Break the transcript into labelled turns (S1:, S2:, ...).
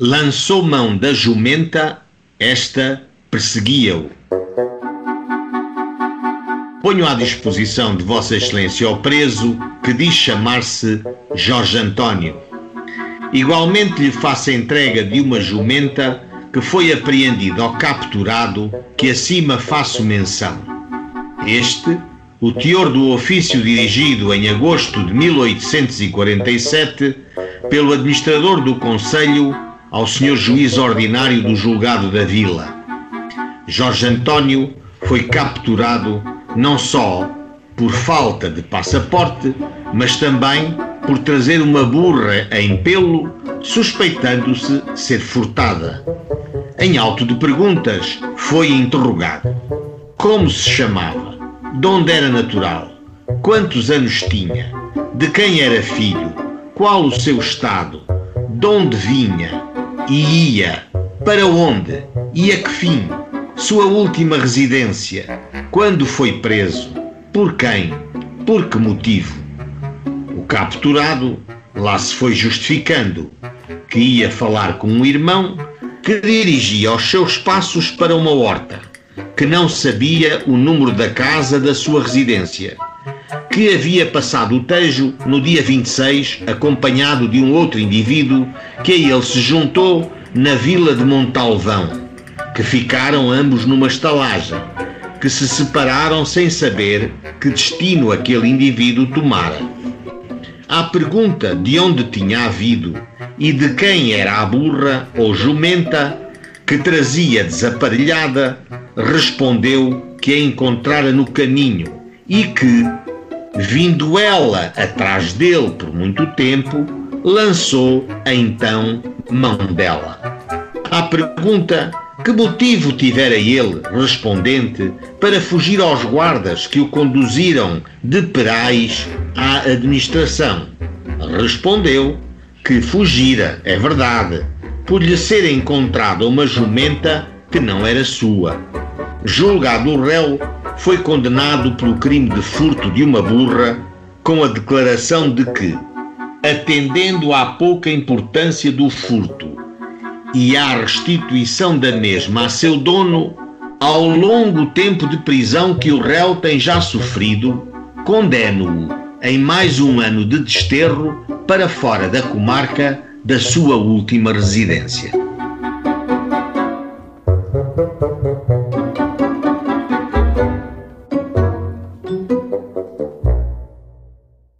S1: lançou mão da jumenta, esta perseguia-o. Ponho à disposição de Vossa Excelência o preso que diz chamar-se Jorge António. Igualmente lhe faço entrega de uma jumenta que foi apreendido ou capturado, que acima faço menção. Este, o teor do ofício dirigido em agosto de 1847 pelo administrador do Conselho ao senhor juiz ordinário do julgado da Vila. Jorge António foi capturado não só por falta de passaporte, mas também por trazer uma burra em pelo, suspeitando-se ser furtada. Em auto de perguntas, foi interrogado. Como se chamava? De onde era natural? Quantos anos tinha? De quem era filho? Qual o seu estado? De onde vinha? E ia? Para onde? E a que fim? Sua última residência? Quando foi preso? Por quem? Por que motivo? O capturado lá se foi justificando que ia falar com um irmão que dirigia os seus passos para uma horta, que não sabia o número da casa da sua residência, que havia passado o Tejo no dia 26 acompanhado de um outro indivíduo que a ele se juntou na vila de Montalvão que ficaram ambos numa estalagem, que se separaram sem saber que destino aquele indivíduo tomara. À pergunta de onde tinha havido e de quem era a burra ou jumenta que trazia desaparelhada, respondeu que a encontrara no caminho e que, vindo ela atrás dele por muito tempo, lançou então mão dela. À pergunta que motivo tivera ele, respondente, para fugir aos guardas que o conduziram de Perais à administração? Respondeu que fugira, é verdade, por lhe ser encontrada uma jumenta que não era sua. Julgado o réu, foi condenado pelo crime de furto de uma burra, com a declaração de que, atendendo à pouca importância do furto e à restituição da mesma a seu dono, ao longo tempo de prisão que o réu tem já sofrido, condeno-o em mais um ano de desterro para fora da comarca da sua última residência.